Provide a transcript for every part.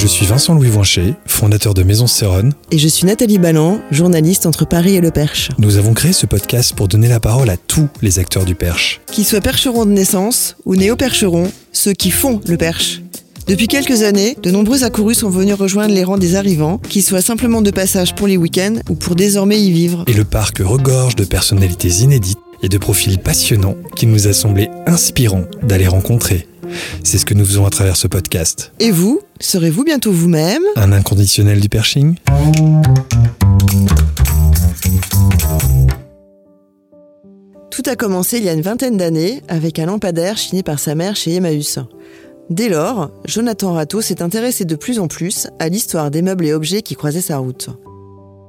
Je suis Vincent Louis Voinchet, fondateur de Maison Céronne. Et je suis Nathalie Balland, journaliste entre Paris et le Perche. Nous avons créé ce podcast pour donner la parole à tous les acteurs du Perche. Qu'ils soient percherons de naissance ou néo-percherons, ceux qui font le Perche. Depuis quelques années, de nombreux accourus sont venus rejoindre les rangs des arrivants, qu'ils soient simplement de passage pour les week-ends ou pour désormais y vivre. Et le parc regorge de personnalités inédites et de profils passionnants qu'il nous a semblé inspirant d'aller rencontrer. C'est ce que nous faisons à travers ce podcast. Et vous, serez-vous bientôt vous-même Un inconditionnel du perching Tout a commencé il y a une vingtaine d'années avec un lampadaire chiné par sa mère chez Emmaüs. Dès lors, Jonathan Rato s'est intéressé de plus en plus à l'histoire des meubles et objets qui croisaient sa route.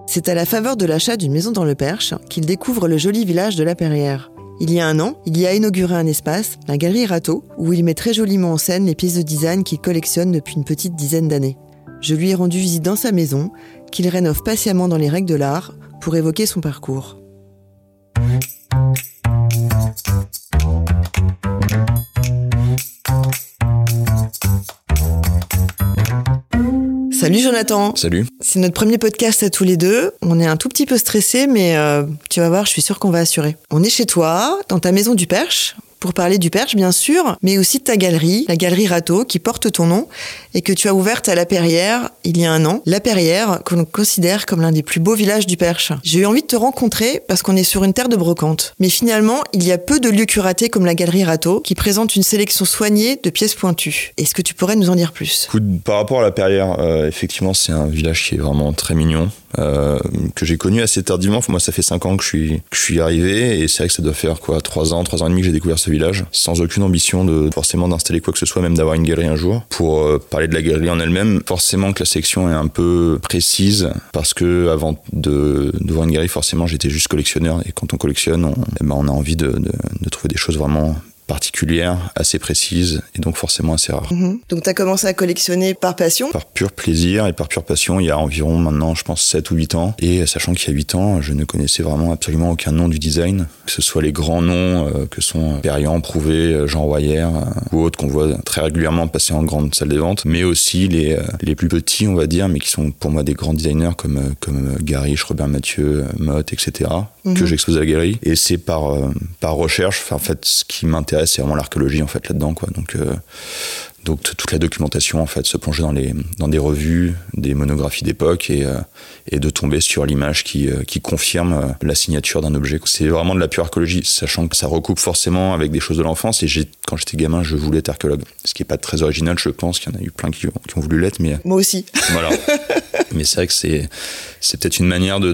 C'est à la faveur de l'achat d'une maison dans le Perche qu'il découvre le joli village de la Perrière. Il y a un an, il y a inauguré un espace, la galerie Rato, où il met très joliment en scène les pièces de design qu'il collectionne depuis une petite dizaine d'années. Je lui ai rendu visite dans sa maison, qu'il rénove patiemment dans les règles de l'art, pour évoquer son parcours. Salut Jonathan Salut. C'est notre premier podcast à tous les deux. On est un tout petit peu stressés, mais euh, tu vas voir, je suis sûre qu'on va assurer. On est chez toi, dans ta maison du Perche, pour parler du Perche, bien sûr, mais aussi de ta galerie, la galerie Rato, qui porte ton nom et que tu as ouverte à La Perrière il y a un an. La Perrière, que l'on considère comme l'un des plus beaux villages du Perche. J'ai eu envie de te rencontrer parce qu'on est sur une terre de brocante. Mais finalement, il y a peu de lieux curatés comme la galerie Rato, qui présente une sélection soignée de pièces pointues. Est-ce que tu pourrais nous en dire plus? Par rapport à la Perrière, euh, effectivement, c'est un village qui est vraiment très mignon, euh, que j'ai connu assez tardivement. Moi, ça fait 5 ans que je suis, arrivé, et c'est vrai que ça doit faire quoi, 3 ans, 3 ans et demi que j'ai découvert ce village, sans aucune ambition de forcément d'installer quoi que ce soit, même d'avoir une galerie un jour. Pour euh, parler de la galerie en elle-même, forcément que la section est un peu précise, parce que avant de d'ouvrir une galerie, forcément, j'étais juste collectionneur, et quand on collectionne, on, eh ben, on a envie de trouver des choses vraiment particulières, assez précises et donc forcément assez rares. Mhm. Donc tu as commencé à collectionner par passion? Par pur plaisir et par pure passion, il y a environ maintenant, je pense, 7 ou 8 ans. Et sachant qu'il y a 8 ans, je ne connaissais vraiment absolument aucun nom du design, que ce soit les grands noms euh, que sont Perriand, Prouvé, euh, Jean Royer euh, ou autres qu'on voit très régulièrement passer en grande salle des ventes, mais aussi les, euh, les plus petits, on va dire, mais qui sont pour moi des grands designers comme, comme Garish, Robert Mathieu, Mott, etc., Mhm. que j'expose à la galerie. Et c'est par, par recherche, en fait, ce qui m'intéresse, c'est vraiment l'archéologie, en fait, là-dedans, quoi. Donc, euh, donc toute la documentation en fait se plonger dans les dans des revues des monographies d'époque et euh, et de tomber sur l'image qui euh, qui confirme euh, la signature d'un objet c'est vraiment de la pure archéologie sachant que ça recoupe forcément avec des choses de l'enfance et quand j'étais gamin je voulais être archéologue ce qui est pas très original je pense qu'il y en a eu plein qui, ont- qui ont voulu l'être mais Moi aussi. voilà. Mais c'est vrai que c'est c'est peut-être une manière de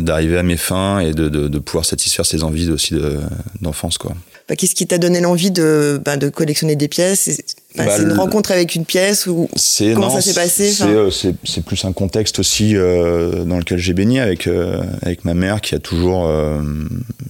d'arriver à mes fins et de, de, de pouvoir satisfaire ses envies aussi de- d'enfance quoi. Bah, Qu'est-ce qui t'a donné l'envie de, bah, de collectionner des pièces C'est enfin, Bah, c'est une rencontre avec une pièce ou Comment non, ça s'est passé, C'est euh, c'est- plus un contexte aussi euh, dans lequel j'ai baigné avec euh, avec ma mère qui a toujours euh,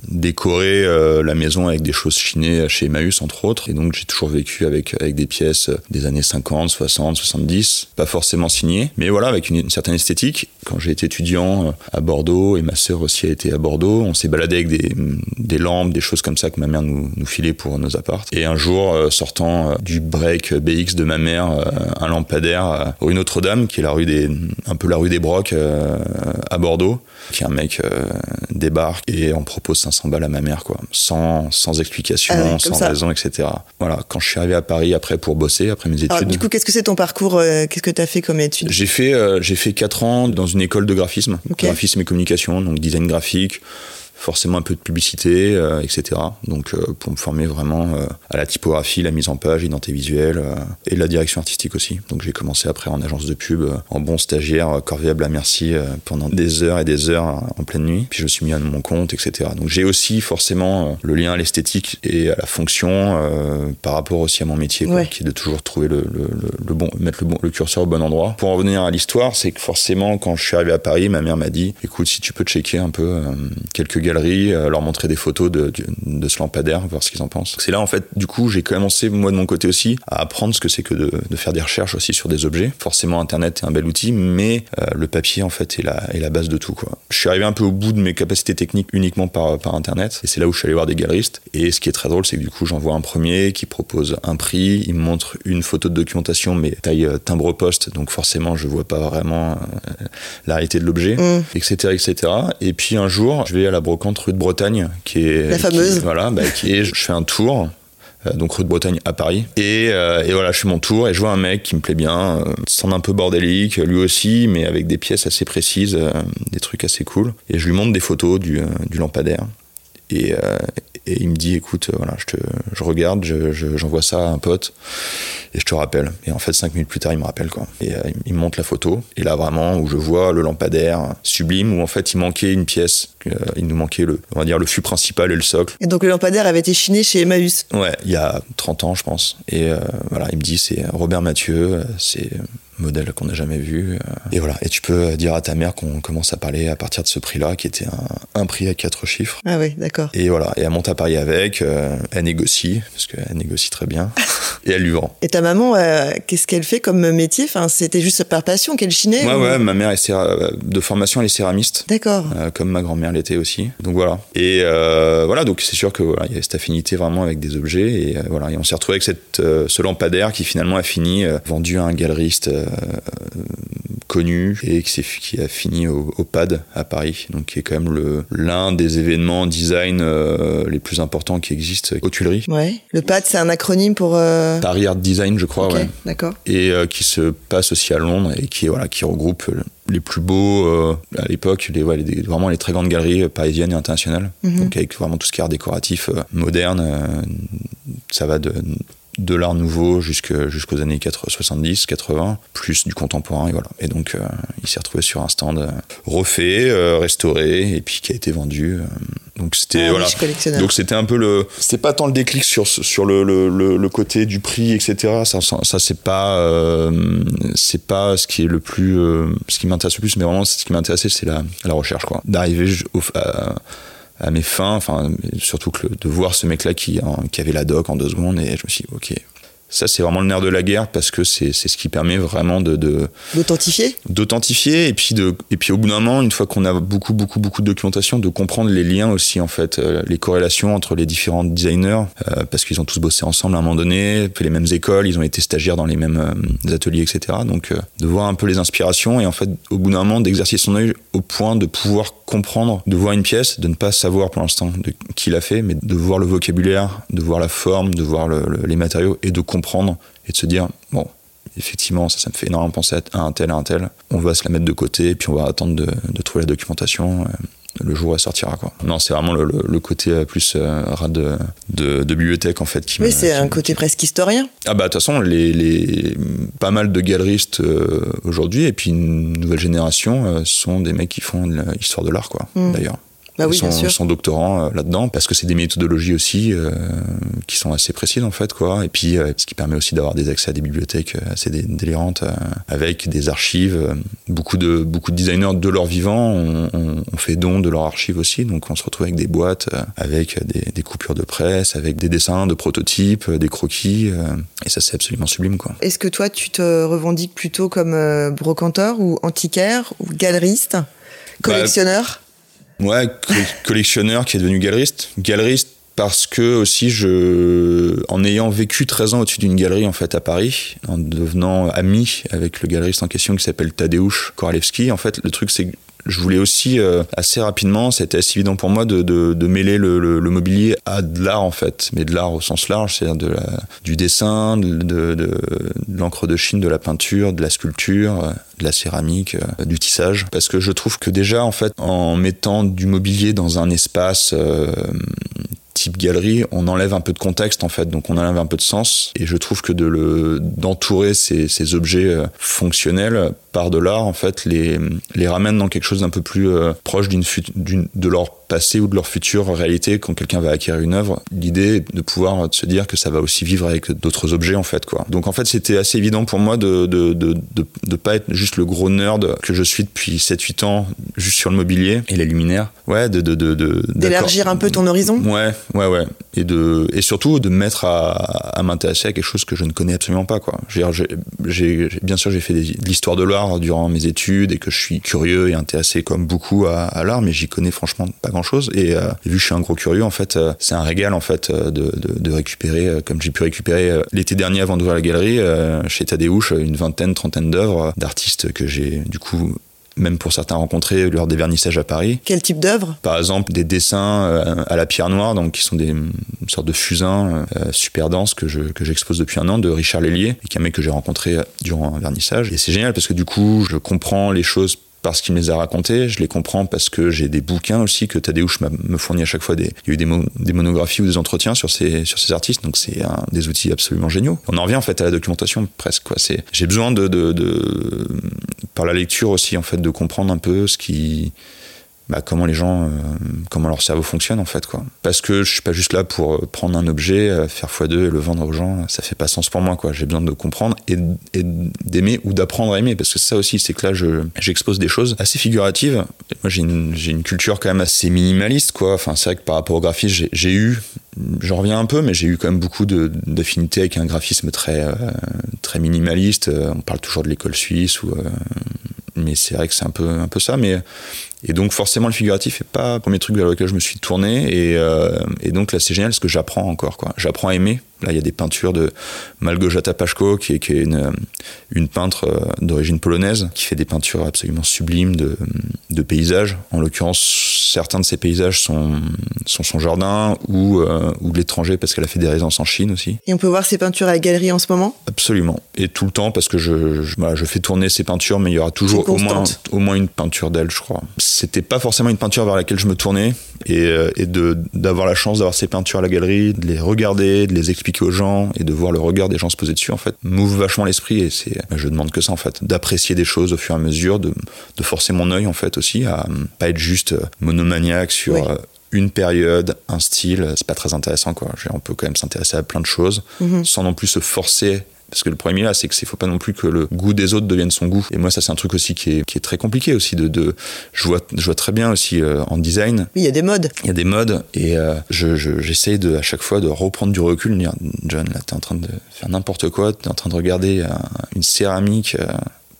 décoré la maison avec des choses chinées chez Emmaüs entre autres et donc j'ai toujours vécu avec avec des pièces des années 50, 60, 70, pas forcément signées, mais voilà avec une, une certaine esthétique. Quand j'ai été étudiant à Bordeaux et ma sœur aussi a été à Bordeaux, on s'est baladé avec des des lampes, des choses comme ça que ma mère nous nous filait pour nos apparts. Et un jour sortant du break BX de ma mère, euh, un lampadaire euh, rue Notre-Dame, qui est la rue des, un peu la rue des Brocs euh, à Bordeaux, qui un mec euh, débarque et en propose 500 balles à ma mère, quoi, sans, sans explication, Ah ouais, sans ça. raison, etc. Voilà, quand je suis arrivé à Paris après pour bosser, après mes études. Alors, du coup, qu'est-ce que c'est ton parcours euh, Qu'est-ce que tu as fait comme étude J'ai fait, euh, j'ai fait 4 ans dans une école de graphisme, graphisme et communication, donc design graphique, forcément un peu de publicité, euh, etc. Donc euh, pour me former vraiment euh, à la typographie, la mise en page, l'identité visuelle et la direction artistique aussi. Donc j'ai commencé après en agence de pub, en bon stagiaire, corvéable à merci pendant des heures et des heures en pleine nuit. Puis je me suis mis à mon compte, etc. Donc j'ai aussi forcément le lien à l'esthétique et à la fonction par rapport aussi à mon métier, qui est de toujours trouver le, le, bon, mettre le, bon, le curseur au bon endroit. Pour en revenir à l'histoire, c'est que forcément quand je suis arrivé à Paris, ma mère m'a dit, écoute, si tu peux checker un peu quelques galeries, leur montrer des photos de, de, ce lampadaire, voir ce qu'ils en pensent. C'est là, en fait, du coup, j'ai commencé, moi, de mon côté aussi, à apprendre ce que c'est que de, de, faire des recherches aussi sur des objets. Forcément, Internet est un bel outil, mais euh, le papier, en fait, est la, est la base de tout, quoi. Je suis arrivé un peu au bout de mes capacités techniques uniquement par, par Internet, et c'est là où je suis allé voir des galeristes. Et ce qui est très drôle, c'est que du coup, j'en vois un premier qui propose un prix, il me montre une photo de documentation, mais taille euh, timbre-poste, donc forcément, je vois pas vraiment euh, la réalité de l'objet, etc., mm. etc. Et puis un jour, je vais à la brocante rue de Bretagne, qui est la fameuse. voilà, bah, qui est, je fais un tour. Euh, donc rue de Bretagne à Paris et, euh, et, voilà je fais mon tour et je vois un mec qui me plaît bien euh, semble un peu bordélique lui aussi mais avec des pièces assez précises des trucs assez cool et je lui montre des photos du, du lampadaire et, et, il me dit écoute voilà je, te, je regarde j'envoie je, ça à un pote et je te rappelle et en fait cinq minutes plus tard il me rappelle quoi et il me montre la photo et là vraiment où je vois le lampadaire sublime où en fait il manquait une pièce euh, il nous manquait le, on va dire, le fût principal et le socle. Et donc le lampadaire avait été chiné chez Emmaüs Ouais, il y a 30 ans, je pense. Et euh, voilà, il me dit, c'est Robert Mathieu, euh, c'est modèle qu'on n'a jamais vu. Et voilà. Et tu peux dire à ta mère qu'on commence à parler à partir de ce prix-là, qui était un, un, prix à quatre chiffres. Ah oui, d'accord. Et voilà. Et elle monte à Paris avec, elle négocie, parce qu'elle négocie très bien, et elle lui vend. Et ta maman, qu'est-ce qu'elle fait comme métier? Enfin, C'était juste par passion qu'elle chinait Ouais, ouais. Ma mère est de formation, elle est céramiste. D'accord. comme ma grand-mère l'été aussi. Donc voilà. Et euh, voilà, donc c'est sûr que voilà, il y a cette affinité vraiment avec des objets et euh, voilà, et on s'est retrouvé avec cette, euh, ce lampadaire qui finalement a fini vendu à un galeriste connu et qui, qui a fini au, PAD à Paris, donc qui est quand même l'un des événements design les plus importants qui existent aux Tuileries. Ouais. Le PAD, c'est un acronyme pour Paris Art Design, je crois. ouais. D'accord. Et qui se passe aussi à Londres et qui voilà, qui regroupe les plus beaux euh, à l'époque, les, vraiment les très grandes galeries parisiennes et internationales. Mhm. Donc avec vraiment tout ce qui est art décoratif euh, moderne, euh, ça va de de l'art nouveau jusqu'aux années 70, 80, plus du contemporain, et voilà. Et donc, il s'est retrouvé sur un stand refait, restauré, et puis qui a été vendu. donc c'était ah, voilà. Donc c'était un peu le, c'était pas tant le déclic sur sur le, le, le, côté du prix, etc. Ça, ça, c'est pas c'est pas ce qui est le plus, ce qui m'intéresse le plus, mais vraiment ce qui m'intéressait, c'est la, la recherche, quoi. D'arriver à, à mes fins, enfin, surtout que de voir ce mec-là qui, qui avait la doc en deux secondes, et je me suis dit, ok, ça, c'est vraiment le nerf de la guerre parce que c'est ce qui permet vraiment de. D'authentifier D'authentifier et, puis de, et puis au bout d'un moment, une fois qu'on a beaucoup, beaucoup, beaucoup de documentation, de comprendre les liens aussi, en fait, euh, les corrélations entre les différents designers euh, parce qu'ils ont tous bossé ensemble à un moment donné, fait les mêmes écoles, ils ont été stagiaires dans les mêmes euh, ateliers, etc. Donc, de voir un peu les inspirations et en fait, au bout d'un moment, d'exercer son œil au point de pouvoir comprendre, de voir une pièce, de ne pas savoir pour l'instant qui l'a fait, mais de voir le vocabulaire, de voir la forme, de voir les matériaux et de comprendre comprendre et de se dire, bon, effectivement, ça, ça me fait énormément penser à un tel, à un tel. On va se la mettre de côté, et puis on va attendre de, de trouver la documentation. Euh, le jour où elle sortira quoi. Non, c'est vraiment le, le, côté euh, plus euh, de, de, de, bibliothèque en fait qui Oui, c'est un côté presque historien. Ah bah de toute façon, les, les, pas mal de galeristes aujourd'hui et puis une nouvelle génération sont des mecs qui font l'histoire de l'art quoi, mm. d'ailleurs. Bah oui, son, son, doctorant euh, là-dedans parce que c'est des méthodologies aussi euh, qui sont assez précises en fait quoi. Et puis euh, ce qui permet aussi d'avoir des accès à des bibliothèques assez délirantes avec des archives beaucoup de beaucoup de designers de leur vivant ont, fait don de leurs archives aussi. Donc on se retrouve avec des boîtes avec des, des, coupures de presse avec des dessins de prototypes des croquis et ça c'est absolument sublime quoi. Est-ce que toi tu te revendiques plutôt comme brocanteur ou antiquaire ou galeriste collectionneur? bah, Ouais, collectionneur qui est devenu galeriste. Galeriste parce que aussi je en ayant vécu 13 ans au-dessus d'une galerie en fait à Paris en devenant ami avec le galeriste en question qui s'appelle Tadeusz Koralewski en fait le truc c'est je voulais aussi euh, assez rapidement, c'était assez évident pour moi de, mêler le, mobilier à de l'art en fait, mais de l'art au sens large, c'est-à-dire du dessin, de, l'encre de Chine, de la peinture, de la sculpture, euh, de la céramique, euh, du tissage, parce que je trouve que déjà en mettant du mobilier dans un espace type galerie, on enlève un peu de contexte en fait, donc on enlève un peu de sens. Et je trouve que d'entourer ces, objets fonctionnels par de l'art en fait les les ramène dans quelque chose d'un peu plus euh, proche d'une de leur passé ou de leur future réalité quand quelqu'un va acquérir une œuvre. L'idée est de pouvoir se dire que ça va aussi vivre avec d'autres objets en fait quoi. Donc en fait c'était assez évident pour moi de de, de, de de pas être juste le gros nerd que je suis depuis 7-8 ans juste sur le mobilier et les luminaires. Ouais, de de de d'élargir un peu ton horizon. Ouais, ouais ouais et de et surtout de mettre à, à m'intéresser à quelque chose que je ne connais absolument pas quoi. J'ai bien sûr j'ai fait des, de l'histoire de l'art durant mes études et que je suis curieux et intéressé comme beaucoup à, l'art mais j'y connais franchement pas grand chose et, euh, vu que je suis un gros curieux en fait euh, c'est un régal en fait de, de, récupérer euh, comme j'ai pu récupérer euh, l'été dernier avant d'ouvrir la galerie euh, chez Tadeusz une vingtaine trentaine d'œuvres d'artistes que j'ai du coup même pour certains rencontrés lors des vernissages à Paris. Quel type d'œuvre? Par exemple, des dessins euh, à la pierre noire, donc qui sont des une sorte de fusain euh, super dense que je que j'expose depuis un an de Richard Lellier, qui est un mec que j'ai rencontré durant un vernissage. Et c'est génial parce que du coup, je comprends les choses parce qu'il me les a racontés, je les comprends parce que j'ai des bouquins aussi que Tadeusz me fournit à chaque fois des il y a eu des, mo des monographies ou des entretiens sur ces artistes. Donc c'est des outils absolument géniaux. On en revient en fait à la documentation presque j'ai besoin de par la lecture aussi en fait de comprendre un peu ce qui bah, comment les gens, euh, comment leur cerveau fonctionne en fait quoi. Parce que je suis pas juste là pour prendre un objet, euh, faire x2 et le vendre aux gens, ça fait pas sens pour moi quoi. J'ai besoin de comprendre et, d'aimer ou d'apprendre à aimer parce que ça aussi c'est que là je j'expose des choses assez figuratives. Moi j'ai une, une culture quand même assez minimaliste quoi. Enfin c'est vrai que par rapport au graphisme j'ai eu j'en reviens un peu, mais j'ai eu quand même beaucoup d'affinité avec un graphisme très, euh, très minimaliste. On parle toujours de l'école suisse, ou, euh, mais c'est vrai que c'est un peu, un peu ça. Mais, et donc forcément le figuratif n'est pas le premier truc vers lequel je me suis tourné. Et, euh, et donc là c'est génial parce que j'apprends encore. J'apprends à aimer. Là il y a des peintures de Malgorzata Paszko, qui est, qui est une, une peintre d'origine polonaise, qui fait des peintures absolument sublimes de, de paysages. En l'occurrence, certains de ces paysages sont, sont son jardin ou, euh, ou de l'étranger parce qu'elle a fait des résidences en Chine aussi. Et on peut voir ces peintures à la galerie en ce moment? Absolument. Et tout le temps parce que je, je, voilà, je fais tourner ces peintures, mais il y aura toujours au moins, au moins une peinture d'elle, je crois. C'était pas forcément une peinture vers laquelle je me tournais et, euh, et d'avoir la chance d'avoir ces peintures à la galerie, de les regarder, de les expliquer aux gens et de voir le regard des gens se poser dessus, en fait, m'ouvre vachement l'esprit et c'est, je demande que ça, en fait, d'apprécier des choses au fur et à mesure, de, de forcer mon œil, en fait, aussi, à pas être juste monomaniaque sur oui. une période, un style. C'est pas très intéressant, quoi. On peut quand même s'intéresser à plein de choses mm -hmm. sans non plus se forcer parce que le problème là, c'est que c'est faut pas non plus que le goût des autres devienne son goût. Et moi, ça c'est un truc aussi qui est, qui est très compliqué aussi. De, de je vois, je vois très bien aussi euh, en design. Oui, il y a des modes. Il y a des modes et euh, je, j'essaye je, de à chaque fois de reprendre du recul, de dire John, là, t'es en train de faire n'importe quoi, t'es en train de regarder un, une céramique euh,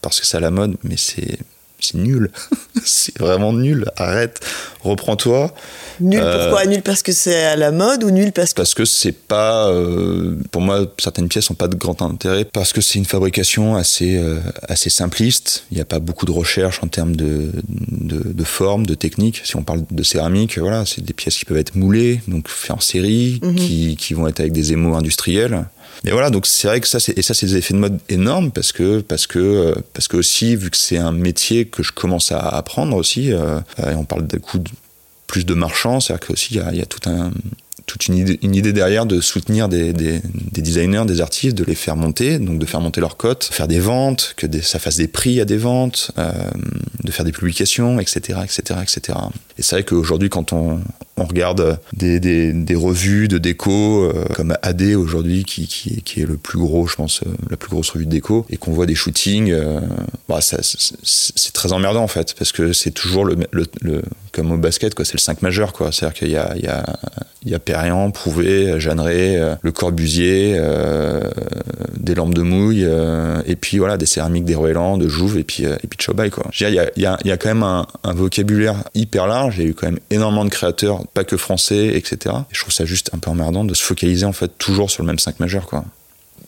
parce que c'est à la mode, mais c'est c'est nul. c'est vraiment nul. Arrête. Reprends-toi. Nul pourquoi? Euh, Nul parce que c'est à la mode ou nul parce que. Parce que c'est pas. Euh, pour moi, certaines pièces n'ont pas de grand intérêt parce que c'est une fabrication assez, euh, assez simpliste. Il n'y a pas beaucoup de recherche en termes de, de, de, forme, de technique. Si on parle de céramique, voilà, c'est des pièces qui peuvent être moulées, donc faites en série, mm -hmm. qui, qui vont être avec des émaux industriels. Mais voilà, donc c'est vrai que ça, et ça, c'est des effets de mode énormes parce que, parce que, parce que aussi, vu que c'est un métier que je commence à apprendre aussi, euh, et on parle d'un coup plus de marchands, c'est-à-dire qu'aussi, il y a, tout un, toute une idée, derrière de soutenir des, des, des, designers, des artistes, de les faire monter, donc de faire monter leur cote, faire des ventes, que ça fasse des prix à des ventes, euh, de faire des publications, etc., etc., etc. Et c'est vrai qu'aujourd'hui, quand on, regarde des, revues de déco euh, comme AD aujourd'hui, qui, est le plus gros, je pense, euh, la plus grosse revue de déco, et qu'on voit des shootings, euh, bah, c'est très emmerdant en fait, parce que c'est toujours le, comme au basket, quoi, c'est le 5 majeur, quoi. C'est-à-dire qu'il y a, il y a, il Prouvé, Jeanneret, Le Corbusier, des lampes de mouille, et puis voilà, des céramiques des Roeland, de Jouve, et puis, de quoi. Il y a, quand même un vocabulaire hyper large, il y a eu quand même énormément de créateurs, pas que français, etc. Et je trouve ça juste un peu emmerdant de se focaliser, en fait, toujours sur le même 5 majeur, quoi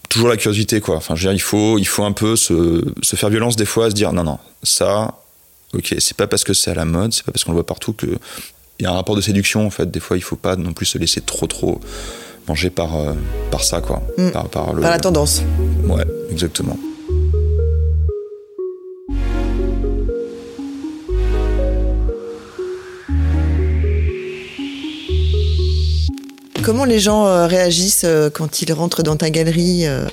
toujours la curiosité quoi enfin je veux dire il faut il faut un peu se, se faire violence des fois se dire non non ça ok, c'est pas parce que c'est à la mode, c'est pas parce qu'on le voit partout que il y a un rapport de séduction en fait. Des fois, il faut pas non plus se laisser trop trop manger par euh, par ça quoi, Mm. par, par le- Par la tendance. Ouais, exactement. Comment les gens euh, réagissent euh, quand ils rentrent dans ta galerie euh,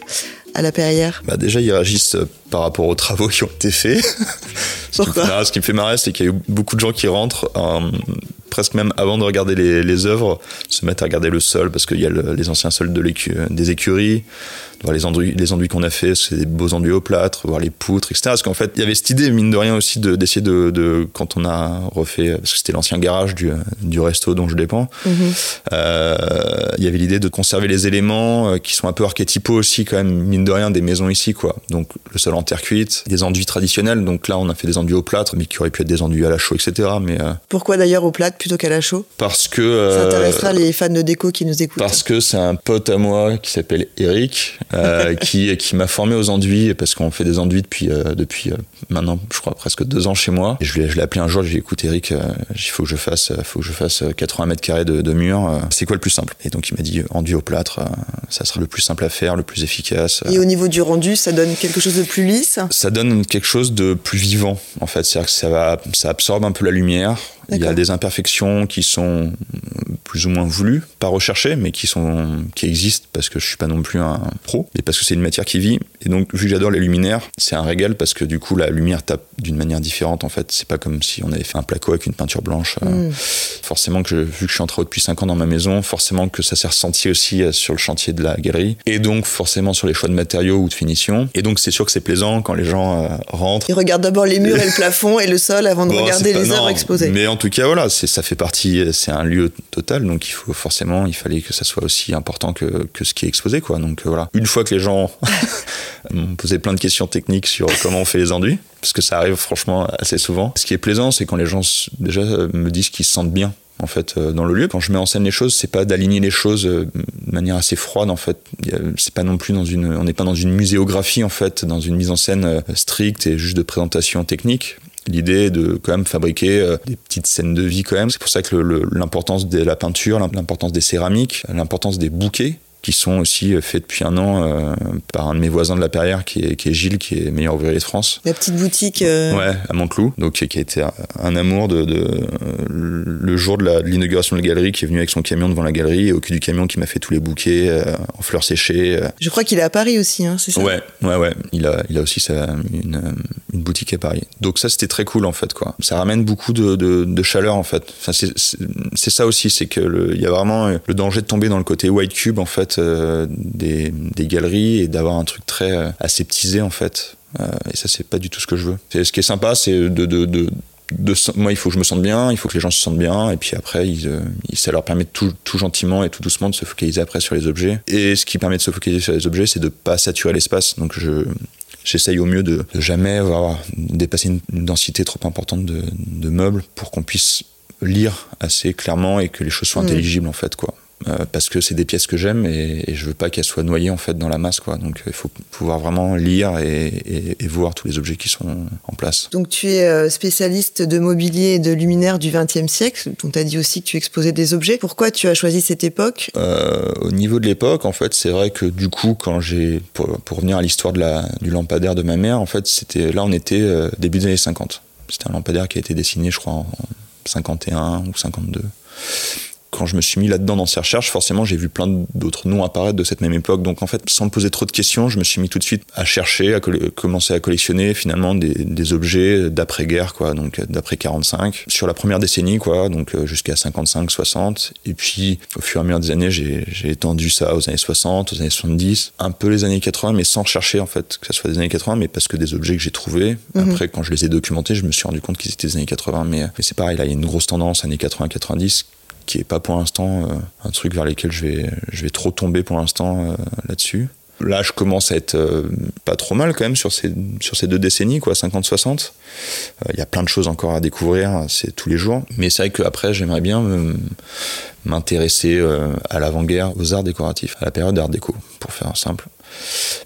à la Perrière? Bah déjà, ils réagissent par rapport aux travaux qui ont été faits. ce, qui me Pourquoi? fait marrer, ce qui me fait marrer, c'est qu'il y a eu beaucoup de gens qui rentrent, presque même avant de regarder les, les œuvres, se mettent à regarder le sol, parce qu'il y a le- les anciens sols de des écuries, voir les enduits, les enduits qu'on a fait, c'est des beaux enduits au plâtre, voir les poutres, etc. Parce qu'en fait, il y avait cette idée, mine de rien aussi, de- d'essayer de, de, quand on a refait, parce que c'était l'ancien garage du, du resto dont je dépends, Mhm. euh, il y avait l'idée de conserver les éléments euh, qui sont un peu archétypaux aussi quand même mine de rien des maisons ici quoi. Donc le sol en terre cuite, des enduits traditionnels. Donc là on a fait des enduits au plâtre mais qui auraient pu être des enduits à la chaux etc. Mais euh, Pourquoi d'ailleurs au plate plutôt qu'à la chaux? parce que Ça intéressera les fans de déco qui nous écoutent. parce que c'est un pote à moi qui s'appelle Eric, euh, qui, qui m'a formé aux enduits, parce qu'on fait des enduits depuis, euh, depuis euh, maintenant, je crois, presque deux ans chez moi. Et je l'ai, je l'ai appelé un jour, je lui ai dit, écoute Eric, euh, il faut que je fasse, euh, faut que je fasse euh, 80 mètres carrés de, de mur. C'est quoi le plus simple? Et donc il m'a dit, enduit au plâtre, ça sera le plus simple à faire, le plus efficace. Et au niveau du rendu, ça donne quelque chose de plus lisse? Ça donne quelque chose de plus vivant, en fait. C'est-à-dire que ça, va, ça absorbe un peu la lumière. Il y a des imperfections qui sont plus ou moins voulues, pas recherchées, mais qui, sont, qui existent parce que je suis pas non plus un pro, et parce que c'est une matière qui vit. Et donc, vu que j'adore les luminaires, c'est un régal parce que du coup, la lumière tape d'une manière différente, en fait. C'est pas comme si on avait fait un placo avec une peinture blanche. Euh, Mm. Forcément que je, vu que je suis en travaux depuis 5 ans dans ma maison, forcément que ça s'est ressenti aussi euh, sur le chantier de la galerie, et donc forcément sur les choix de matériaux ou de finition. Et donc c'est sûr que c'est plaisant quand les gens euh, rentrent. Ils regardent d'abord les murs et le plafond et le sol avant de Bon, regarder les œuvres exposées. Mais en tout cas, voilà, ça fait partie, c'est un lieu total, donc il faut forcément, il fallait que ça soit aussi important que, que ce qui est exposé, quoi. Donc voilà. Une fois que les gens m'ont posé plein de questions techniques sur comment on fait les enduits, parce que ça arrive franchement assez souvent. Ce qui est plaisant, c'est quand les gens déjà me disent qu'ils se sentent bien en fait euh, dans le lieu. Quand je mets en scène les choses, c'est pas d'aligner les choses euh, de manière assez froide en fait. C'est pas non plus dans une, on n'est pas dans une muséographie en fait, dans une mise en scène euh, stricte et juste de présentation technique. L'idée de quand même fabriquer euh, des petites scènes de vie quand même. C'est pour ça que l'importance de la peinture, l'importance des céramiques, l'importance des bouquets qui sont aussi euh, faits depuis un an euh, par un de mes voisins de la Perrière qui est, qui est Gilles, qui est meilleur ouvrier de France. La petite boutique. euh, Ouais, à Montclou, donc qui a été un, amour de, de- le jour de l'inauguration de la galerie, qui est venu avec son camion devant la galerie et au cul du camion qui m'a fait tous les bouquets euh, en fleurs séchées. euh. Je crois qu'il est à Paris aussi, hein, c'est ça? Ouais, ouais, ouais. Il a, il a aussi sa, une, euh, une boutique à Paris. Donc ça, c'était très cool en fait, quoi. Ça ramène beaucoup de, de, de chaleur en fait. Enfin, c'est- ça aussi, c'est que il y a vraiment euh, le danger de tomber dans le côté white cube en fait euh, des, des galeries et d'avoir un truc très euh, aseptisé en fait. Euh, et ça, c'est pas du tout ce que je veux. Ce qui est sympa, c'est de, de, de de se- moi, il faut que je me sente bien, il faut que les gens se sentent bien, et puis après, ils, ils- ça leur permet tout, tout gentiment et tout doucement de se focaliser après sur les objets. Et ce qui permet de se focaliser sur les objets, c'est de pas saturer l'espace. Donc, je, j'essaye au mieux de, de jamais avoir dépasser une, une densité trop importante de, de meubles pour qu'on puisse lire assez clairement et que les choses soient Mm. intelligibles en fait, quoi. Euh, parce que c'est des pièces que j'aime et, et je veux pas qu'elles soient noyées en fait dans la masse quoi. Donc il faut pouvoir vraiment lire et, et- et voir tous les objets qui sont en place. Donc tu es euh, spécialiste de mobilier et de luminaire du XXe siècle. On t'a dit aussi que tu exposais des objets. Pourquoi tu as choisi cette époque? Euh, au niveau de l'époque, en fait, c'est vrai que du coup, quand j'ai pour, pour revenir à l'histoire de la du lampadaire de ma mère, en fait, c'était là on était euh, début des années 50. C'était un lampadaire qui a été dessiné, je crois, en 51 ou 52. Quand je me suis mis là-dedans dans ces recherches, forcément, j'ai vu plein d'autres noms apparaître de cette même époque. Donc, en fait, sans me poser trop de questions, je me suis mis tout de suite à chercher, à commencer à collectionner finalement des, des objets d'après-guerre, quoi, donc d'après 45, sur la première décennie, quoi, donc euh, jusqu'à 55, 60. Et puis, au fur et à mesure des années, j'ai j'ai étendu ça aux années 60, aux années 70, un peu les années 80, mais sans chercher en fait que ça soit des années 80, mais parce que des objets que j'ai trouvés. Mhm. Après, quand je les ai documentés, je me suis rendu compte qu'ils étaient des années 80. Mais, mais c'est pareil, là, il y a une grosse tendance années 80-90 qui est pas pour l'instant euh, un truc vers lequel je vais, je vais trop tomber pour l'instant euh, là-dessus. Là, je commence à être euh, pas trop mal quand même sur ces, sur ces deux décennies, quoi, 50-60. Euh, Il y a plein de choses encore à découvrir, c'est tous les jours. Mais c'est vrai qu'après, j'aimerais bien m'intéresser à l'avant-guerre, aux arts décoratifs, à la période art déco, pour faire simple.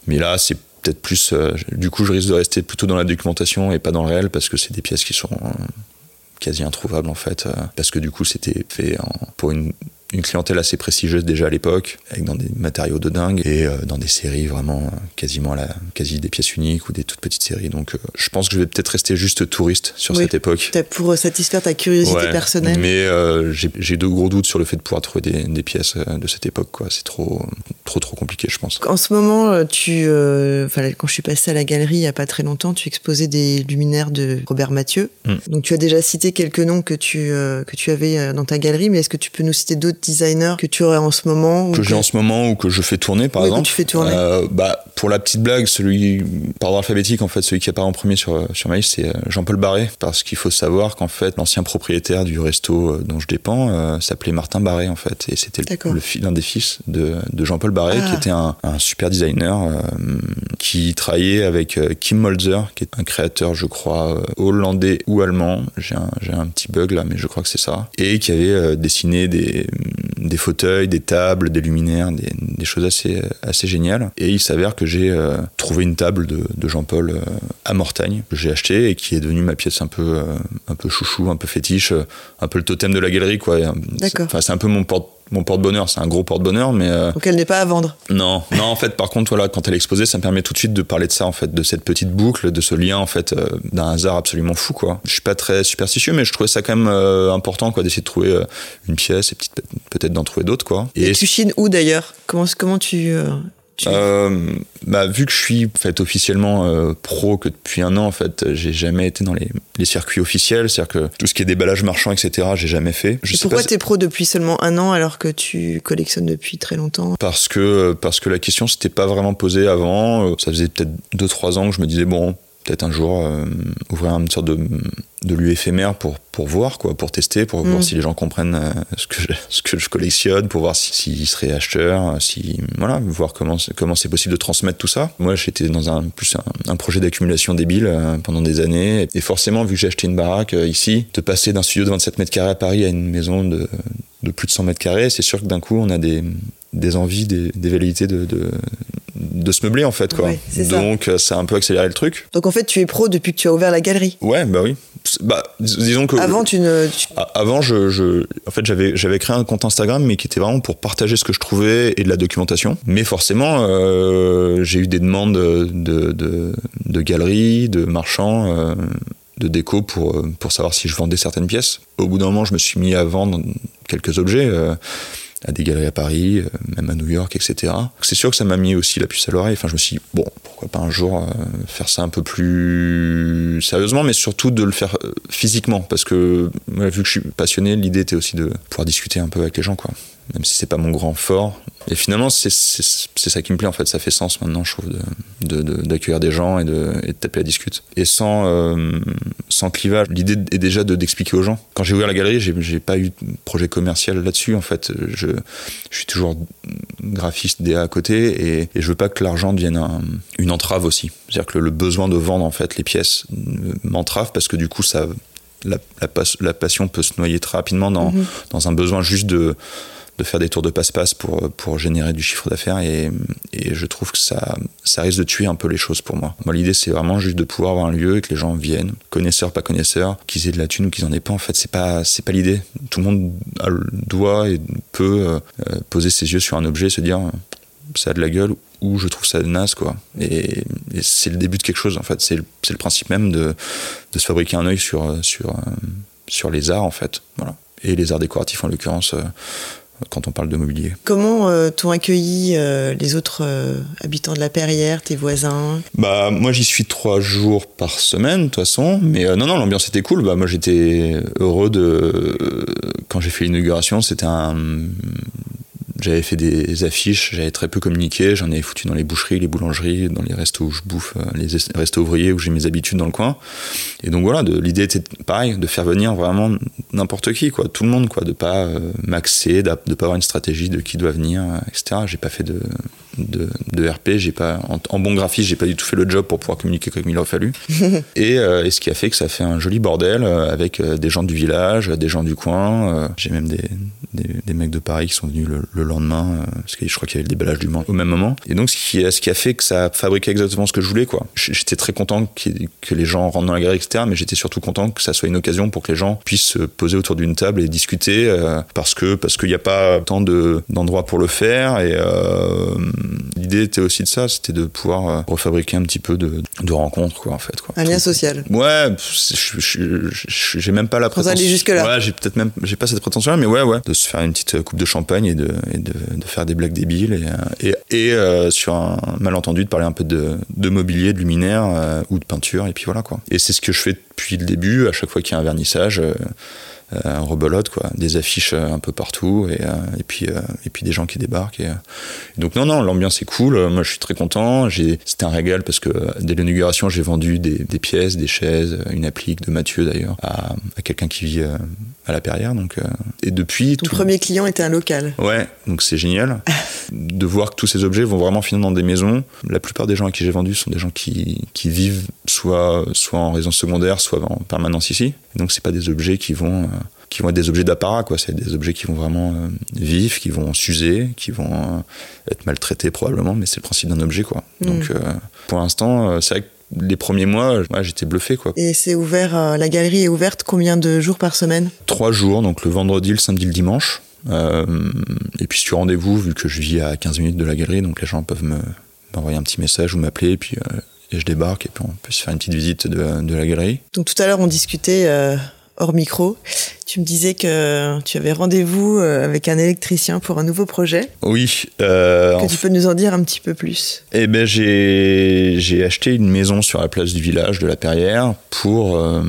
Mais là, c'est peut-être plus. du coup, je risque de rester plutôt dans la documentation et pas dans le réel parce que c'est des pièces qui sont quasi introuvables en fait. euh, parce que du coup, c'était fait en- pour une, une clientèle assez prestigieuse déjà à l'époque, avec dans des matériaux de dingue et euh, dans des séries vraiment euh, quasiment à la, quasi des pièces uniques ou des toutes petites séries. Donc, euh, je pense que je vais peut-être rester juste touriste sur Oui. cette époque. Pour satisfaire ta curiosité Ouais, personnelle. Mais j'ai de gros doutes sur le fait de pouvoir trouver des, des pièces de cette époque. quoi. C'est trop, trop, trop compliqué, je pense. En ce moment, tu, quand je suis passée à la galerie il y a pas très longtemps, tu exposais des luminaires de Robert Mathieu. Mm. Donc tu as déjà cité quelques noms que tu que tu avais dans ta galerie, mais est-ce que tu peux nous citer d'autres designers que tu aurais en ce moment ou que j'ai en ce moment ou que je fais tourner par Oui, que exemple. tu fais tourner. Euh, bah, pour la petite blague, celui par ordre alphabétique en fait, celui qui apparaît en premier sur sur Maïs, c'est euh, Jean-Paul Barré, parce qu'il faut savoir qu'en fait l'ancien propriétaire du resto euh, dont je dépends euh, s'appelait Martin Barré en fait, et c'était le, l'un des fils de, de Jean-Paul Barré, Ah. qui était un, un super designer euh, qui travaillait avec Kim Molzer, qui est un créateur, je crois, hollandais ou allemand. J'ai un, petit bug là, mais je crois que c'est ça. Et qui avait dessiné des, des fauteuils, des tables, des luminaires, des, des choses assez, assez géniales. Et il s'avère que j'ai euh, trouvé une table de, de Jean-Paul euh, à Mortagne, que j'ai acheté et qui est devenue ma pièce un peu, euh, un peu chouchou, un peu fétiche, un peu le totem de la galerie, quoi. D'accord. Enfin, c'est un peu mon porte mon porte-bonheur, c'est un gros porte-bonheur, mais euh, Donc elle n'est pas à vendre. non, non, en fait, par contre, voilà, quand elle est exposée, ça me permet tout de suite de parler de ça, en fait, de cette petite boucle, de ce lien, en fait, euh, d'un hasard absolument fou, quoi. Je suis pas très superstitieux, mais je trouvais ça quand même euh, important, quoi, d'essayer de trouver une pièce et peut-être d'en trouver d'autres, quoi. Et, tu chines où d'ailleurs? Comment comment tu, euh, bah, vu que je suis en fait, officiellement euh, pro que depuis un an, en fait, j'ai jamais été dans les, les circuits officiels, c'est-à-dire que tout ce qui est déballage marchand, etc., j'ai jamais fait. Je Et sais pourquoi si- t'es pro depuis seulement un an alors que tu collectionnes depuis très longtemps? Parce que parce que la question s'était pas vraiment posée avant. Euh, Ça faisait peut-être 2-3 ans que je me disais bon peut-être un jour euh, ouvrir une sorte de, de lieu éphémère pour, pour voir quoi, pour tester, pour Mm. voir si les gens comprennent euh, ce que je, ce que je collectionne, pour voir si- s'ils seraient acheteurs, si voilà, voir comment c'est- comment c'est possible de transmettre tout ça. Moi j'étais dans un plus un, un projet d'accumulation débile euh, pendant des années et forcément vu que j'ai acheté une baraque euh, ici, de passer d'un studio de 27 mètres carrés à Paris à une maison de de plus de 100 mètres carrés, c'est sûr que d'un coup on a des des envies, des, des velléités de, de, de se meubler en fait quoi. Ouais, c'est ça. Donc euh, ça a un peu accéléré le truc. Donc en fait tu es pro depuis que tu as ouvert la galerie. Ouais, bah oui. Bah, dis- disons que Avant tu ne... tu- avant je, je en fait j'avais j'avais créé un compte Instagram mais qui était vraiment pour partager ce que je trouvais et de la documentation. Mais forcément euh, j'ai eu des demandes de de, de galeries, de marchands. euh, de déco pour, pour savoir si je vendais certaines pièces. Au bout d'un moment, je me suis mis à vendre quelques objets euh, à des galeries à Paris, euh, même à New York, etc. C'est sûr que ça m'a mis aussi la puce à l'oreille. Enfin, je me suis dit, bon, pourquoi pas un jour euh, faire ça un peu plus sérieusement, mais surtout de le faire euh, physiquement. Parce que, vu que je suis passionné, l'idée était aussi de pouvoir discuter un peu avec les gens, quoi. Même si c'est pas mon grand fort. Et finalement, c'est ça qui me plaît, en fait. Ça fait sens maintenant, je trouve, de- de- de- d'accueillir des gens et de, et de taper la discute. Et sans, euh, sans clivage, l'idée est déjà de- d'expliquer aux gens. Quand j'ai ouvert la galerie, j'ai pas eu de projet commercial là-dessus, en fait. Je, je suis toujours graphiste DA à côté et, et je veux pas que l'argent devienne un- une entrave aussi. C'est-à-dire que le, le besoin de vendre, en fait, les pièces euh, m'entrave parce que du coup, ça, la, la passion peut se noyer très rapidement dans, Mhm. dans un besoin juste de, de faire des tours de passe-passe pour, pour générer du chiffre d'affaires et, et je trouve que ça, ça risque de tuer un peu les choses pour moi. Moi, l'idée, c'est vraiment juste de pouvoir avoir un lieu et que les gens viennent, connaisseurs, pas connaisseurs, qu'ils aient de la thune ou qu'ils en aient pas. En fait, c'est pas, c'est pas l'idée. Tout le monde doit et peut euh, poser ses yeux sur un objet et se dire ça a de la gueule ou je trouve ça naze, quoi. Et, c'est le début de quelque chose, en fait. C'est le, le principe même de, de se fabriquer un œil sur, sur, euh, sur les arts, en fait. Voilà. Et les arts décoratifs, en l'occurrence, euh, quand on parle de mobilier. Comment euh, t'ont accueilli euh, les autres euh, habitants de la Perrière, tes voisins? Bah moi j'y suis trois jours par semaine de toute façon, mais non non l'ambiance était cool. Bah moi j'étais heureux de quand j'ai fait l'inauguration, c'était un j'avais fait des affiches, j'avais très peu communiqué, j'en ai foutu dans les boucheries, les boulangeries, dans les restos où je bouffe, euh, les es- restos ouvriers où j'ai mes habitudes dans le coin. Et donc voilà, de- l'idée était pareil, de faire venir vraiment n'importe qui, quoi, tout le monde, quoi, de pas euh, m'axer, d'a- de pas avoir une stratégie de qui doit venir, euh, etc. J'ai pas fait de de, de RP. J'ai pas, en, bon graphiste, j'ai pas du tout fait le job pour pouvoir communiquer comme il aurait fallu. et, et, ce qui a fait que ça fait un joli bordel avec des gens du village, des gens du coin. j'ai même des, des, mecs de Paris qui sont venus le, lendemain, parce que je crois qu'il y avait le déballage du au même moment. Et donc, ce qui, ce qui a fait que ça a fabriqué exactement ce que je voulais, quoi. J'étais très content que les gens rentrent dans la galerie, etc. Mais j'étais surtout content que ça soit une occasion pour que les gens puissent se poser autour d'une table et discuter, euh, parce que parce qu'il n'y a pas tant d'endroits pour le faire. Et euh, l'idée était aussi de ça, c'était de pouvoir euh, refabriquer un petit peu de, de rencontres, quoi, en fait. Quoi. Un lien social. Ouais, j'ai même pas la prétention. aller jusque là. Ouais, j'ai peut-être même, j'ai pas cette prétention-là, mais ouais, ouais, de se faire une petite coupe de champagne et de, et de, de faire des blagues débiles et, et, et sur un malentendu de parler un peu de, de mobilier, de luminaire ou de peinture, et puis voilà quoi. Et c'est ce que je fais depuis le début, à chaque fois qu'il y a un vernissage, euh, euh, un rebelote, quoi, des affiches euh, un peu partout, et, et, puis, et puis des gens qui débarquent. Et, donc non, non, l'ambiance est cool, moi je suis très content, c'était un régal parce que dès l'inauguration j'ai vendu des, des, pièces, des chaises, une applique de Mathieu d'ailleurs, à, à quelqu'un qui vit à la Perrière. Donc, et depuis... Ton premier client était un local. Ouais, donc c'est génial de voir que tous ces objets vont vraiment finir dans des maisons. La plupart des gens à qui j'ai vendu sont des gens qui, qui vivent soit, soit en résidence secondaire, soit en permanence ici. Donc c'est pas des objets qui vont, euh, qui vont être des objets d'apparat, quoi. C'est des objets qui vont vraiment euh, vivre, qui vont s'user, qui vont euh, être maltraités probablement, mais c'est le principe d'un objet, quoi. Mm. Donc pour l'instant, c'est vrai que les premiers mois, j'étais bluffé. Quoi. Et c'est ouvert, la galerie est ouverte combien de jours par semaine? Trois jours, donc le vendredi, le samedi, le dimanche. et puis sur rendez-vous, vu que je vis à 15 minutes de la galerie, donc les gens peuvent m'envoyer un petit message ou m'appeler, et puis et je débarque et puis on peut se faire une petite visite de, de la galerie. Donc tout à l'heure on discutait euh, hors micro. Tu me disais que tu avais rendez-vous euh, avec un électricien pour un nouveau projet. Oui. Euh, que tu peux nous en dire un petit peu plus? Eh ben j'ai acheté une maison sur la place du village de la Perrière pour euh,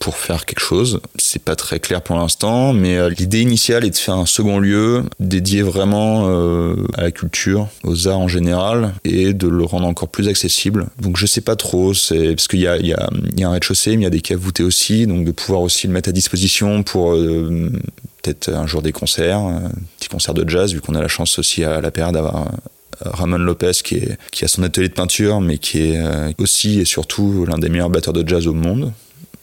pour faire quelque chose. C'est pas très clair pour l'instant, mais l'idée initiale est de faire un second lieu dédié vraiment euh, à la culture, aux arts en général, et de le rendre encore plus accessible. Donc je sais pas trop, c'est parce qu'il y a, y, a, y a un rez-de-chaussée, mais il y a des caves voûtées aussi, donc de pouvoir aussi le mettre à disposition pour euh, peut-être un jour des concerts, un petit concert de jazz, vu qu'on a la chance aussi à la période d'avoir Ramon Lopez qui, est, qui a son atelier de peinture mais qui est aussi et surtout l'un des meilleurs batteurs de jazz au monde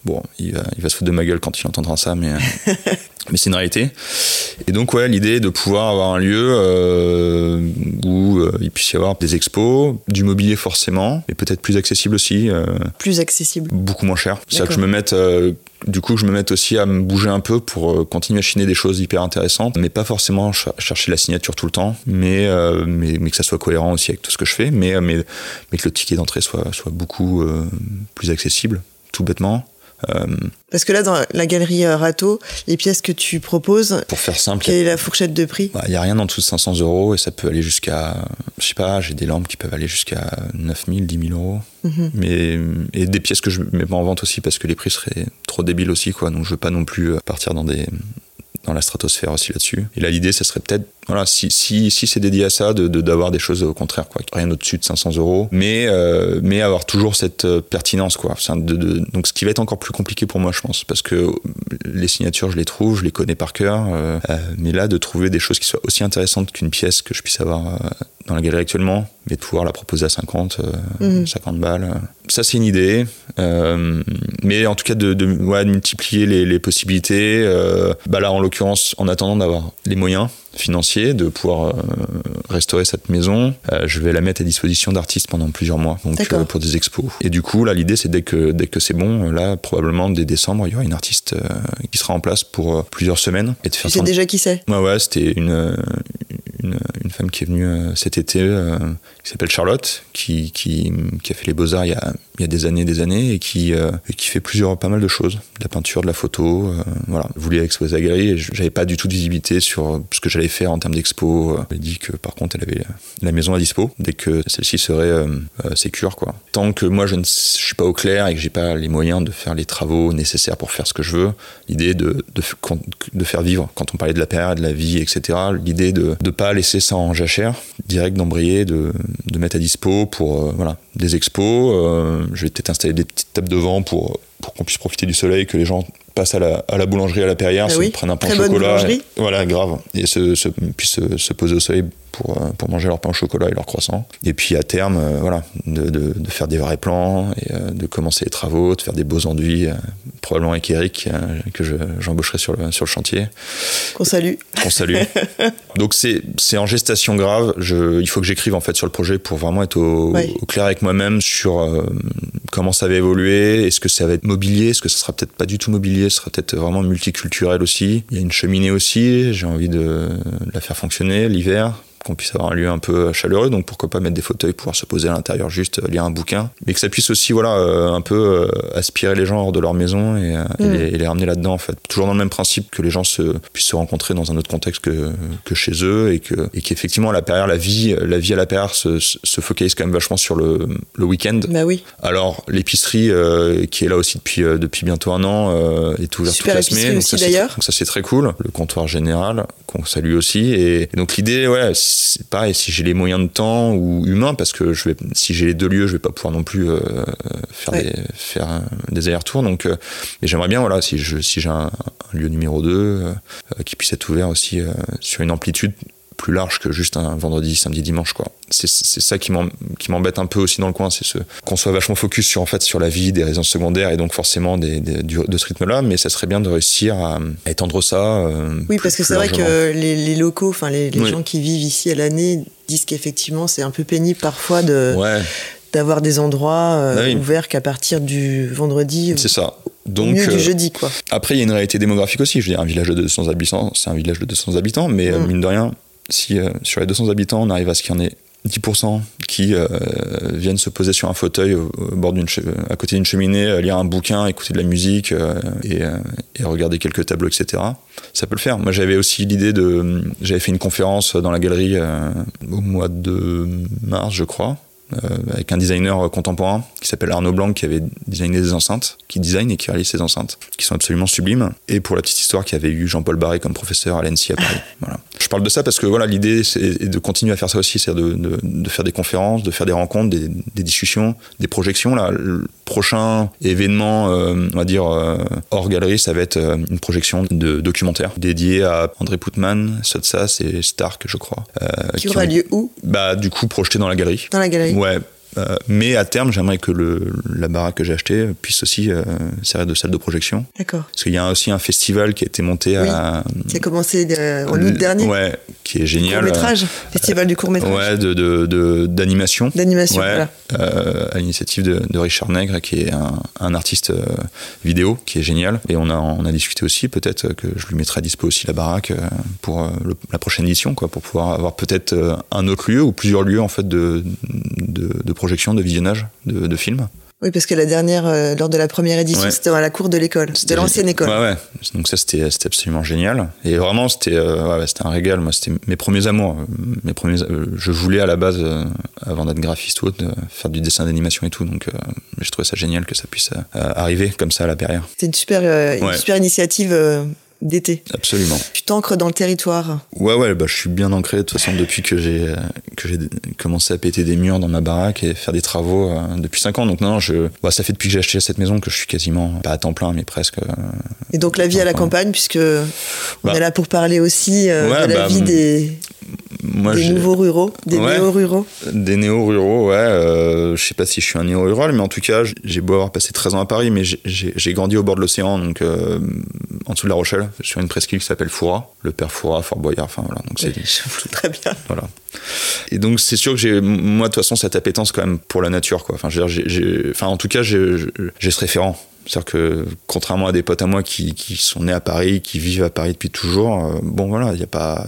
Bon, il va, il va se foutre de ma gueule quand il entendra ça, mais, mais c'est une réalité. Et donc, ouais, l'idée de pouvoir avoir un lieu euh, où euh, il puisse y avoir des expos, du mobilier forcément, mais peut-être plus accessible aussi. Euh, plus accessible Beaucoup moins cher. C'est-à-dire que je me mette. Du coup, je me mette aussi à me bouger un peu pour continuer à chiner des choses hyper intéressantes, mais pas forcément chercher la signature tout le temps, mais, mais, que ça soit cohérent aussi avec tout ce que je fais, mais, mais que le ticket d'entrée soit beaucoup plus accessible, tout bêtement. Euh, Parce que là, dans la galerie euh, Rato, les pièces que tu proposes, pour faire simple, quelle est la fourchette de prix Il bah, n'y a rien en dessous de 500 euros et ça peut aller jusqu'à, je sais pas, j'ai des lampes qui peuvent aller jusqu'à 9000, 10 000 euros. Mhm. Mais, et des pièces que je mets pas en vente aussi parce que les prix seraient trop débiles aussi, quoi. Donc je veux pas non plus euh, partir dans des, dans la stratosphère aussi là-dessus. Et là, l'idée, ça serait peut-être, voilà, si, si, si c'est dédié à ça, de, d'avoir des choses au contraire, quoi. Rien au-dessus de 500 euros, mais, euh, mais avoir toujours cette euh, pertinence, quoi. De, de, donc, ce qui va être encore plus compliqué pour moi, je pense, parce que les signatures, je les trouve, je les connais par cœur, euh, mais là, de trouver des choses qui soient aussi intéressantes qu'une pièce que je puisse avoir dans la galerie actuellement, mais de pouvoir la proposer à 50, 50 mhm. balles. Ça, c'est une idée. mais en tout cas, de, multiplier les, possibilités. bah là, en l'occurrence, en attendant d'avoir les moyens financiers de pouvoir euh, restaurer cette maison, euh, je vais la mettre à disposition d'artistes pendant plusieurs mois, donc euh, pour des expos. Et du coup, là, l'idée, c'est dès que dès que c'est bon, là, probablement dès décembre, il y aura une artiste qui sera en place pour plusieurs semaines. Et de faire tu sais déjà qui c'est? Ouais, ouais, c'était une, une, une, femme qui est venue cet été, qui s'appelle Charlotte, qui, qui, qui, a fait les beaux-arts il y a, il y a des années des années, et qui, et qui fait plusieurs, pas mal de choses. De la peinture, de la photo, voilà. Je voulais exposer à la galerie, et j'avais pas du tout de visibilité sur ce que j'allais faire en termes d'expo. Elle a dit que par contre elle avait la maison à dispo dès que celle-ci serait euh, euh, sécure quoi. Tant que moi je ne suis pas au clair et que j'ai pas les moyens de faire les travaux nécessaires pour faire ce que je veux, l'idée de, faire vivre, quand on parlait de la période, de la vie, etc., l'idée de ne pas laisser ça en jachère, direct d'embrayer, de, mettre à dispo pour euh, voilà, des expos. je vais peut-être installer des petites tables de vent pour pour qu'on puisse profiter du soleil, que les gens passent à la, à la boulangerie à la Perrière, Ah se oui, prennent un pain au chocolat. et- voilà, grave. Et se, se, puis se, se poser au soleil pour, euh, pour manger leur pain au chocolat et leur croissant. Et puis à terme, euh, voilà, de, de, de faire des vrais plans et euh, de commencer les travaux, de faire des beaux enduits, euh, probablement avec Eric, que je- j'embaucherai sur le, sur le chantier Qu'on salue. qu'on salue. Donc c'est c'est en gestation grave. Je, il faut que j'écrive en fait sur le projet pour vraiment être au, clair avec moi-même sur comment ça va évoluer. Est-ce que ça va être mobilier Est-ce que ça sera peut-être pas du tout mobilier Ce sera peut-être vraiment multiculturel aussi. Il y a une cheminée aussi. J'ai envie de la faire fonctionner l'hiver qu'on puisse avoir un lieu un peu chaleureux, donc pourquoi pas mettre des fauteuils, pouvoir se poser à l'intérieur, juste euh, lire un bouquin, mais que ça puisse aussi, voilà, euh, un peu euh, aspirer les gens hors de leur maison et, euh, et Mm. les, et les ramener là-dedans, en fait. Toujours dans le même principe que les gens se, puissent se rencontrer dans un autre contexte que, que chez eux et que, et qu'effectivement, la Perrière, la vie, la vie à la Perrière se, se focalise quand même vachement sur le, le week-end. Bah oui. Alors, l'épicerie, euh, qui est là aussi depuis, euh, depuis bientôt un an, euh, est ouverte toute la semaine. aussi, ça, c'est- d'ailleurs. Donc ça, c'est très cool. Le comptoir général, qu'on salue aussi. Et, et donc, l'idée, ouais, c'est pareil, si j'ai les moyens de temps ou humains, parce que je vais, si j'ai les deux lieux, je vais pas pouvoir non plus euh, faire, Ouais. des, faire des allers-retours. Donc, euh, et j'aimerais bien, voilà, si je, si j'ai un, un lieu numéro 2, euh, qui puisse être ouvert aussi sur une amplitude plus large que juste un vendredi, samedi, dimanche, quoi. C'est, ça qui, m'em- qui m'embête un peu aussi dans le coin, c'est ce, qu'on soit vachement focus sur, en fait, sur la vie des résidences secondaires et donc forcément des, des- du- de ce rythme-là, mais ça serait bien de réussir à, à étendre ça. euh, Oui, plus- parce que c'est vrai que les, les locaux, enfin les, les Oui. gens qui vivent ici à l'année disent qu'effectivement c'est un peu pénible parfois de Ouais, d'avoir des endroits euh, oui. ouverts qu'à partir du vendredi c'est ça. Donc, mieux euh, du jeudi quoi. Après, il y a une réalité démographique aussi. Je veux dire, un village de 200 habitants, c'est un village de 200 habitants, mais Mm. mine de rien, si euh, sur les 200 habitants, on arrive à ce qu'il y en ait 10% qui euh, viennent se poser sur un fauteuil au, bord à côté d'une cheminée, euh, lire un bouquin, écouter de la musique euh, et, euh, et regarder quelques tableaux, etc. Ça peut le faire. Moi, j'avais aussi l'idée de, j'avais fait une conférence dans la galerie euh, au mois de mars, je crois, avec un designer contemporain qui s'appelle Arnaud Blanc qui avait designé des enceintes, qui design et qui réalise ces enceintes, qui sont absolument sublimes. Et pour la petite histoire, qui avait eu Jean-Paul Barré comme professeur à l'ENSI à Paris. Voilà. Je parle de ça parce que voilà, l'idée c'est de continuer à faire ça aussi, c'est de, de, de faire des conférences, de faire des rencontres, des, des discussions, des projections. Là, le prochain événement, euh, on va dire euh, hors galerie, ça va être euh, une projection de documentaire dédiée à André Poutman, Sotsas et Stark, je crois. euh, Qui aura ont- lieu où? Bah, du coup, projeté dans la galerie. Dans la galerie. Ouais. Euh, mais à terme, j'aimerais que le, la baraque que j'ai achetée puisse aussi euh, servir de salle de projection. D'accord. Parce qu'il y a aussi un festival qui a été monté à. Qui a commencé euh, en août dernier. Ouais, qui est génial. Court métrage. Festival du court métrage. Ouais, de, d'animation. D'animation. Ouais, Voilà. euh, à l'initiative de, de Richard Nègre, qui est un, un artiste vidéo, qui est génial. Et on a, on a discuté aussi, peut-être que je lui mettrai à dispo aussi la baraque pour le- la prochaine édition, quoi, pour pouvoir avoir peut-être un autre lieu ou plusieurs lieux en fait de, de, de projection, de visionnage de, de films. Oui, parce que la dernière, euh, lors de la première édition, Ouais. c'était à la cour de l'école, de l'ancienne école. Ouais, ouais. Donc ça, c'était, absolument génial. Et vraiment, c'était, euh, ouais, c'était un régal. Moi, c'était mes premiers amours. Mes premiers, euh, je voulais à la base, avant d'être graphiste ou autre, faire du dessin d'animation et tout. Donc, j'ai trouvé ça génial que ça puisse arriver comme ça à la Perrière. C'était une super, une super initiative d'été. Absolument. Tu t'ancres dans le territoire. Ouais, ouais, bah, je suis bien ancré de toute façon depuis que j'ai euh, que j'ai commencé à péter des murs dans ma baraque et faire des travaux euh, depuis 5 ans. Donc non, je, bah, ça fait depuis que j'ai acheté cette maison que je suis quasiment pas à temps plein, mais presque. euh, Et donc la vie à la campagne, puisque on Bah. est là pour parler aussi Ouais, de la bah, vie des, moi, des nouveaux ruraux, des Ouais. néo-ruraux. Des néo-ruraux, ouais. euh, je sais pas si je suis un néo-rural, mais en tout cas, j'ai beau avoir passé 13 ans à Paris, mais j'ai- grandi au bord de l'océan, donc euh, en dessous de La Rochelle, sur une presqu'île qui s'appelle Foura, le père Foura, Fort Boyard, enfin voilà. Donc c'est Je- Très bien. voilà. Et donc c'est sûr que j'ai, moi de toute façon, cette appétence quand même pour la nature, quoi. Enfin, je veux dire, j'ai- j'ai- enfin en tout cas, j'ai ce référent. C'est-à-dire que contrairement à des potes à moi qui, qui sont nés à Paris, qui vivent à Paris depuis toujours, euh, bon voilà, il n'y a pas,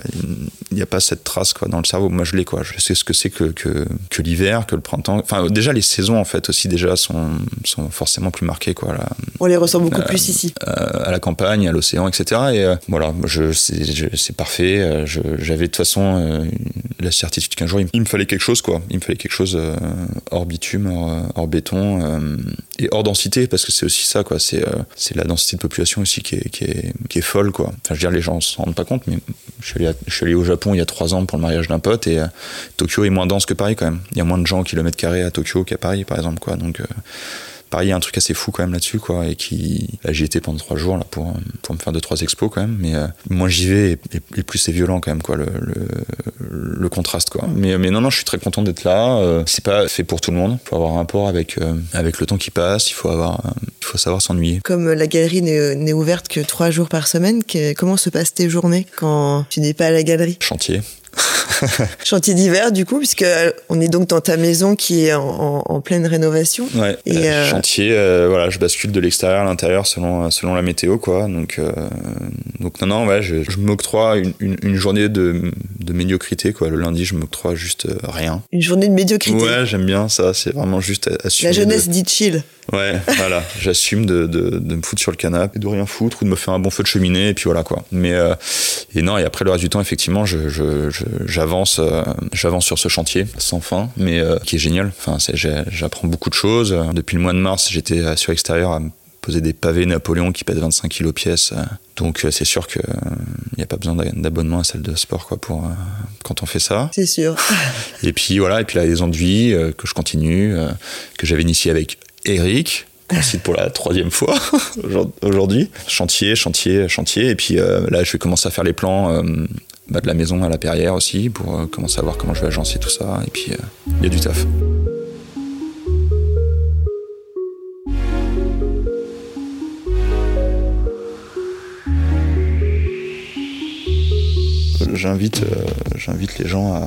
il a pas cette trace quoi dans le cerveau. Moi je l'ai quoi. Je sais ce que c'est que que, que l'hiver, que le printemps. Enfin déjà les saisons en fait aussi déjà sont sont forcément plus marquées quoi. Là, On les ressent beaucoup plus ici. euh, à la campagne, à l'océan, etc. Et euh, voilà, je, c'est, parfait. Euh, j'avais de toute façon euh, la certitude qu'un jour il, me fallait quelque chose, quoi. Il me fallait quelque chose euh, hors bitume, hors, hors béton euh, et hors densité, parce que c'est aussi ça, quoi. C'est, euh, c'est la densité de population aussi qui est, qui est, qui est folle, quoi. Enfin, je veux dire, les gens s'en rendent pas compte, mais je suis allé, je suis allé au Japon il y a trois ans pour le mariage d'un pote et euh, Tokyo est moins dense que Paris, quand même. Il y a moins de gens au kilomètre carré à Tokyo qu'à Paris, par exemple, quoi. Donc Paris, il y a un truc assez fou quand même là-dessus, quoi, et qui, j'y étais pendant trois jours là pour pour me faire deux trois expos quand même, mais euh, moins j'y vais et, plus c'est violent quand même, quoi, le, le, contraste, quoi. Mais mais non non, je suis très content d'être là. Euh, c'est pas fait pour tout le monde. Il faut avoir un rapport avec euh, avec le temps qui passe. Il faut avoir, il faut savoir s'ennuyer. Comme la galerie n'est ouverte que trois jours par semaine, comment se passent tes journées quand tu n'es pas à la galerie? Chantier. Chantier d'hiver, du coup, puisque euh, on est donc dans ta maison qui est en, pleine rénovation. Ouais. Et euh, euh, chantier, voilà, je bascule de l'extérieur à l'intérieur selon selon la météo, quoi. Donc donc non non, ouais, je, m'octroie une, une, journée de, de médiocrité, quoi. Le lundi, je m'octroie juste rien. Une journée de médiocrité. Ouais, j'aime bien ça. C'est vraiment juste assumer. La jeunesse dit chill. Ouais, voilà. J'assume de, de, de, me foutre sur le canapé, de rien foutre ou de me faire un bon feu de cheminée et puis voilà quoi. Mais et non et après le reste du temps effectivement je, je, je j'avance, euh, j'avance sur ce chantier sans fin, mais euh, qui est génial. Enfin, j'apprends beaucoup de choses. Depuis le mois de mars, j'étais sur extérieur à poser des pavés Napoléon qui pèsent 25 kg pièce. Donc euh, c'est sûr qu'il n'y a pas besoin d'abonnement à salle de sport quoi, pour, quand on fait ça. C'est sûr. et puis voilà, et puis là les enduits que je continue, que j'avais initié avec Eric, cite pour la troisième fois aujourd'hui. Chantier, chantier, chantier. Et puis là je vais commencer à faire les plans bah, de la maison à la Perrière aussi pour euh, commencer à voir comment je vais agencer tout ça. Et puis, il euh, y a du taf. J'invite, euh, j'invite les gens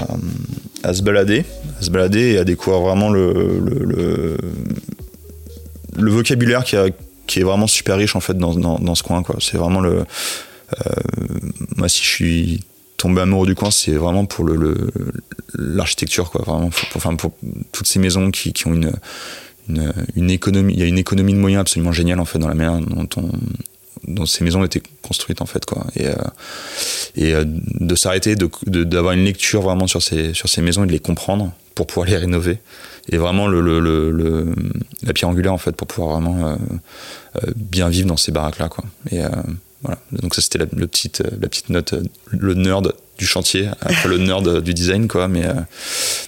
à, se balader, à se balader et à découvrir vraiment le, vocabulaire qui, est vraiment super riche en fait dans, ce coin. Quoi. C'est vraiment le. moi, si je suis tombé amoureux du coin, c'est vraiment pour le l'architecture, quoi. Vraiment, pour, enfin, toutes ces maisons qui, ont une, une, économie. Il y a une économie de moyens absolument géniale en fait dans la manière dont, on, dont ces maisons étaient construites en fait, quoi. Et, euh, euh, de s'arrêter, d'avoir une lecture vraiment sur ces sur ces maisons et de les comprendre pour pouvoir les rénover. Et vraiment le, le, le, la pierre angulaire en fait pour pouvoir vraiment euh, bien vivre dans ces baraques là, quoi. Et voilà. Donc ça c'était la, le petite, euh, la petite note, euh, le nerd du chantier, après le nerd du design quoi. Mais euh,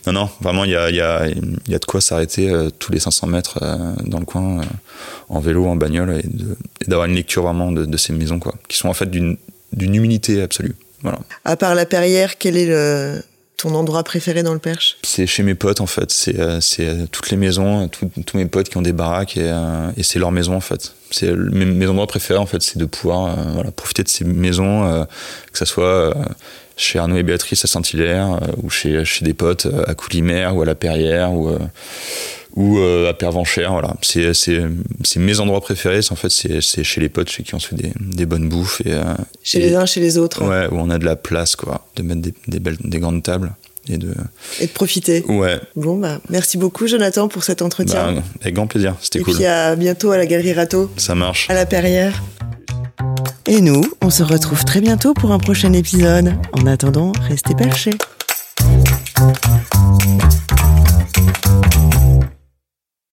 non non, vraiment il y a, y, a, y a de quoi s'arrêter tous les 500 mètres dans le coin en vélo, en bagnole et d'avoir une lecture vraiment de, de, ces maisons quoi, qui sont en fait d'une humilité absolue. Voilà. À part la Perrière, quel est le ton endroit préféré dans le Perche C'est chez mes potes en fait. C'est euh, euh, toutes les maisons, tous mes potes qui ont des baraques et, euh, c'est leur maison en fait. C'est mes, endroits préférés en fait, c'est de pouvoir profiter de ces maisons, que ce soit chez Arnaud et Béatrice à Saint-Hilaire ou chez, chez des potes à Coulimer ou à la Perrière ou euh, à Pervenchère. Voilà. C'est, mes endroits préférés. C'est, en fait, c'est, chez les potes, chez qui on fait des, bonnes bouffes. Et, euh, chez les uns, chez les autres. Ouais, où on a de la place, quoi, de mettre des, belles, des grandes tables. Et de... et de profiter. Ouais. Bon bah merci beaucoup Jonathan pour cet entretien. Bah, avec grand plaisir, c'était cool. Et puis à bientôt à la Galerie Rato. Ça marche. À la Perrière. Et nous, on se retrouve très bientôt pour un prochain épisode. En attendant, restez perchés.